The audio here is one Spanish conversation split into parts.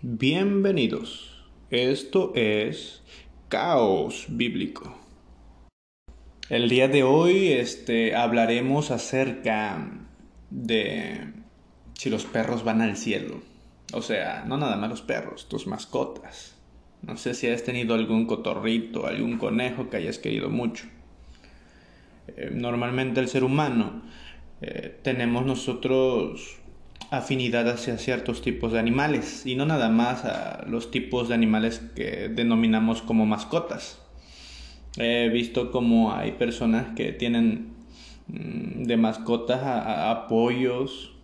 Bienvenidos. Esto es Caos Bíblico. El día de hoy este, hablaremos acerca de si los perros van al cielo. O sea, no nada más los perros, tus mascotas. No sé si has tenido algún cotorrito, algún conejo que hayas querido mucho. Eh, normalmente el ser humano eh, tenemos nosotros afinidad hacia ciertos tipos de animales y no nada más a los tipos de animales que denominamos como mascotas. He visto como hay personas que tienen mm, de mascotas a, pollos,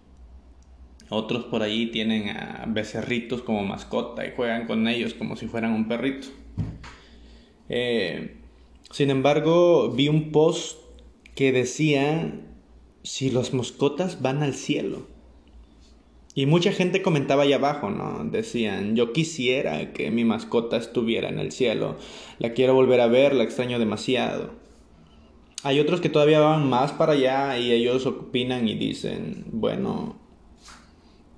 otros por ahí tienen a becerritos como mascota y juegan con ellos como si fueran un perrito. Eh, sin embargo, vi un post que decía si las mascotas van al cielo. Y mucha gente comentaba ahí abajo, ¿no? Decían, yo quisiera que mi mascota estuviera en el cielo, la quiero volver a ver, la extraño demasiado. Hay otros que todavía van más para allá y ellos opinan y dicen, bueno,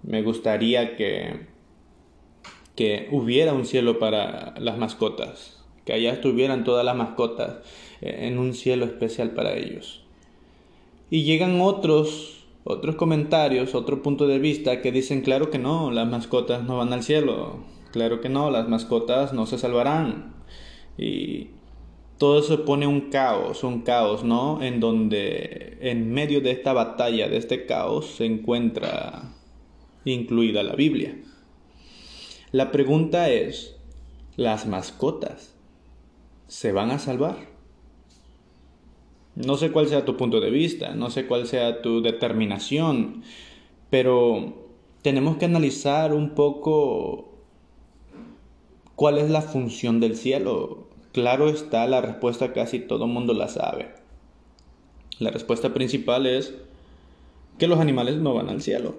me gustaría que, que hubiera un cielo para las mascotas, que allá estuvieran todas las mascotas en un cielo especial para ellos. Y llegan otros otros comentarios, otro punto de vista que dicen claro que no, las mascotas no van al cielo, claro que no, las mascotas no se salvarán. Y todo eso pone un caos, un caos, ¿no? En donde en medio de esta batalla, de este caos, se encuentra incluida la Biblia. La pregunta es, ¿las mascotas se van a salvar? No sé cuál sea tu punto de vista, no sé cuál sea tu determinación, pero tenemos que analizar un poco cuál es la función del cielo. Claro está, la respuesta casi todo mundo la sabe. La respuesta principal es que los animales no van al cielo.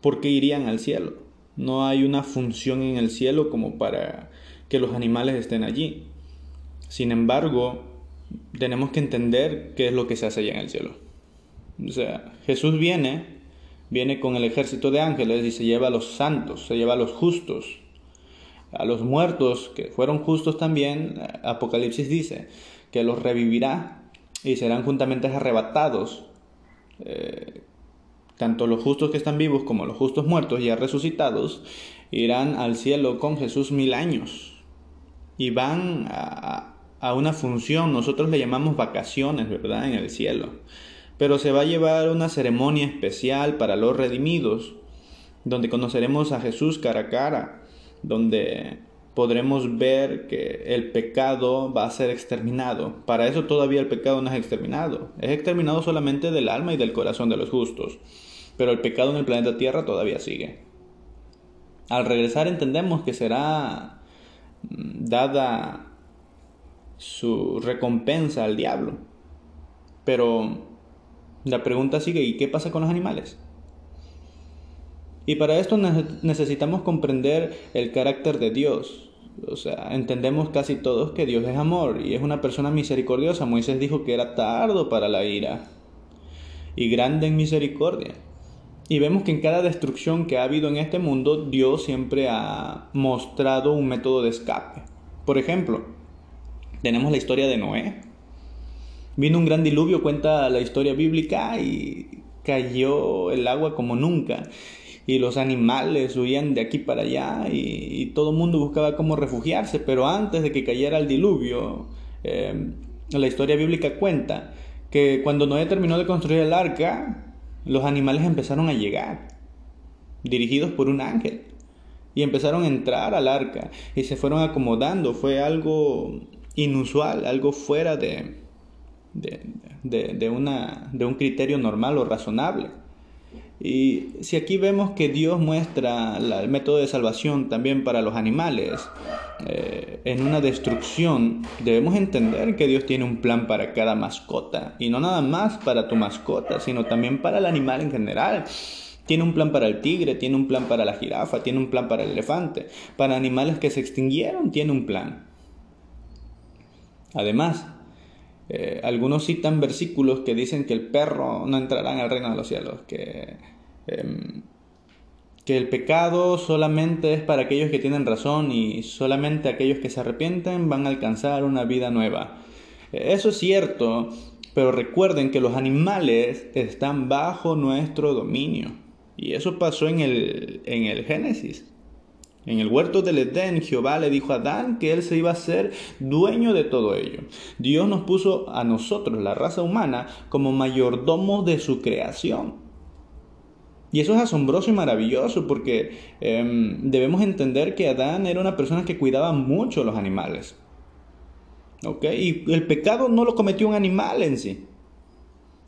¿Por qué irían al cielo? No hay una función en el cielo como para que los animales estén allí. Sin embargo, tenemos que entender qué es lo que se hace allá en el cielo. O sea, Jesús viene, viene con el ejército de ángeles y se lleva a los santos, se lleva a los justos, a los muertos que fueron justos también. Apocalipsis dice que los revivirá y serán juntamente arrebatados. Eh, tanto los justos que están vivos como los justos muertos ya resucitados irán al cielo con Jesús mil años y van a, a una función, nosotros le llamamos vacaciones, ¿verdad? En el cielo. Pero se va a llevar una ceremonia especial para los redimidos, donde conoceremos a Jesús cara a cara, donde podremos ver que el pecado va a ser exterminado. Para eso todavía el pecado no es exterminado. Es exterminado solamente del alma y del corazón de los justos. Pero el pecado en el planeta Tierra todavía sigue. Al regresar entendemos que será mm, dada su recompensa al diablo. Pero la pregunta sigue, ¿y qué pasa con los animales? Y para esto necesitamos comprender el carácter de Dios. O sea, entendemos casi todos que Dios es amor y es una persona misericordiosa. Moisés dijo que era tardo para la ira y grande en misericordia. Y vemos que en cada destrucción que ha habido en este mundo, Dios siempre ha mostrado un método de escape. Por ejemplo, tenemos la historia de Noé. Vino un gran diluvio, cuenta la historia bíblica, y cayó el agua como nunca. Y los animales huían de aquí para allá y, todo el mundo buscaba cómo refugiarse. Pero antes de que cayera el diluvio, em, la historia bíblica cuenta que cuando Noé terminó de construir el arca, los animales empezaron a llegar, dirigidos por un ángel. Y empezaron a entrar al arca y se fueron acomodando. Fue algo inusual, algo fuera de, de, una, de un criterio normal o razonable. Y si aquí vemos que Dios muestra el método de salvación también para los animales, eh, en una destrucción, debemos entender que Dios tiene un plan para cada mascota. Y no nada más para tu mascota, sino también para el animal en general. Tiene un plan para el tigre, tiene un plan para la jirafa, tiene un plan para el elefante. Para animales que se extinguieron, tiene un plan. Además, eh, algunos citan versículos que dicen que el perro no entrará en el reino de los cielos, que, em, que el pecado solamente es para aquellos que tienen razón y solamente aquellos que se arrepienten van a alcanzar una vida nueva. Eso es cierto, pero recuerden que los animales están bajo nuestro dominio. Y eso pasó en el, en el Génesis. En el huerto del Edén, Jehová le dijo a Adán que él se iba a ser dueño de todo ello. Dios nos puso a nosotros, la raza humana, como mayordomos de su creación. Y eso es asombroso y maravilloso porque em, debemos entender que Adán era una persona que cuidaba mucho los animales. ¿Ok? Y el pecado no lo cometió un animal en sí.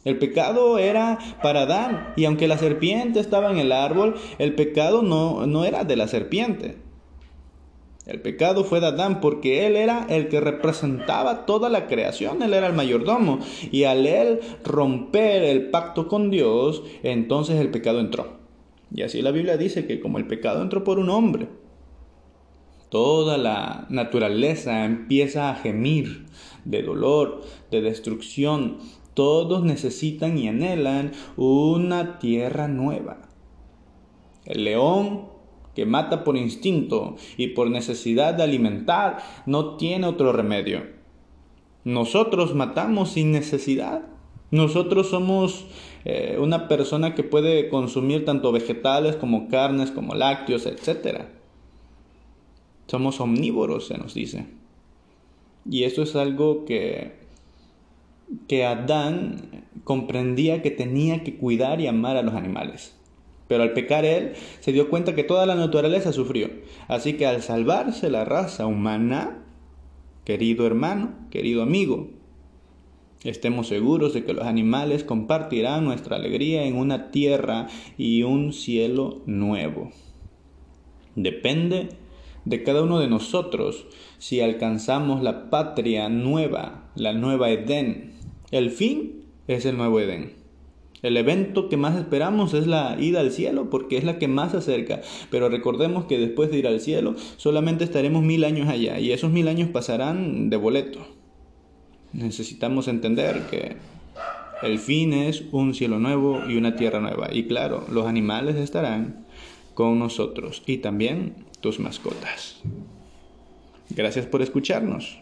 El pecado era para Adán. Y aunque la serpiente estaba en el árbol, el pecado no, no era de la serpiente. El pecado fue de Adán porque él era el que representaba toda la creación, él era el mayordomo. Y al él romper el pacto con Dios, entonces el pecado entró. Y así la Biblia dice que como el pecado entró por un hombre, toda la naturaleza empieza a gemir de dolor, de destrucción. Todos necesitan y anhelan una tierra nueva. El león que mata por instinto y por necesidad de alimentar, no tiene otro remedio. Nosotros matamos sin necesidad. Nosotros somos eh, una persona que puede consumir tanto vegetales como carnes, como lácteos, etc. Somos omnívoros, se nos dice. Y eso es algo que, que Adán comprendía que tenía que cuidar y amar a los animales. Pero al pecar él, se dio cuenta que toda la naturaleza sufrió. Así que al salvarse la raza humana, querido hermano, querido amigo, estemos seguros de que los animales compartirán nuestra alegría en una tierra y un cielo nuevo. Depende de cada uno de nosotros si alcanzamos la patria nueva, la nueva Edén. El fin es el nuevo Edén. El evento que más esperamos es la ida al cielo porque es la que más se acerca. Pero recordemos que después de ir al cielo solamente estaremos mil años allá y esos mil años pasarán de boleto. Necesitamos entender que el fin es un cielo nuevo y una tierra nueva. Y claro, los animales estarán con nosotros y también tus mascotas. Gracias por escucharnos.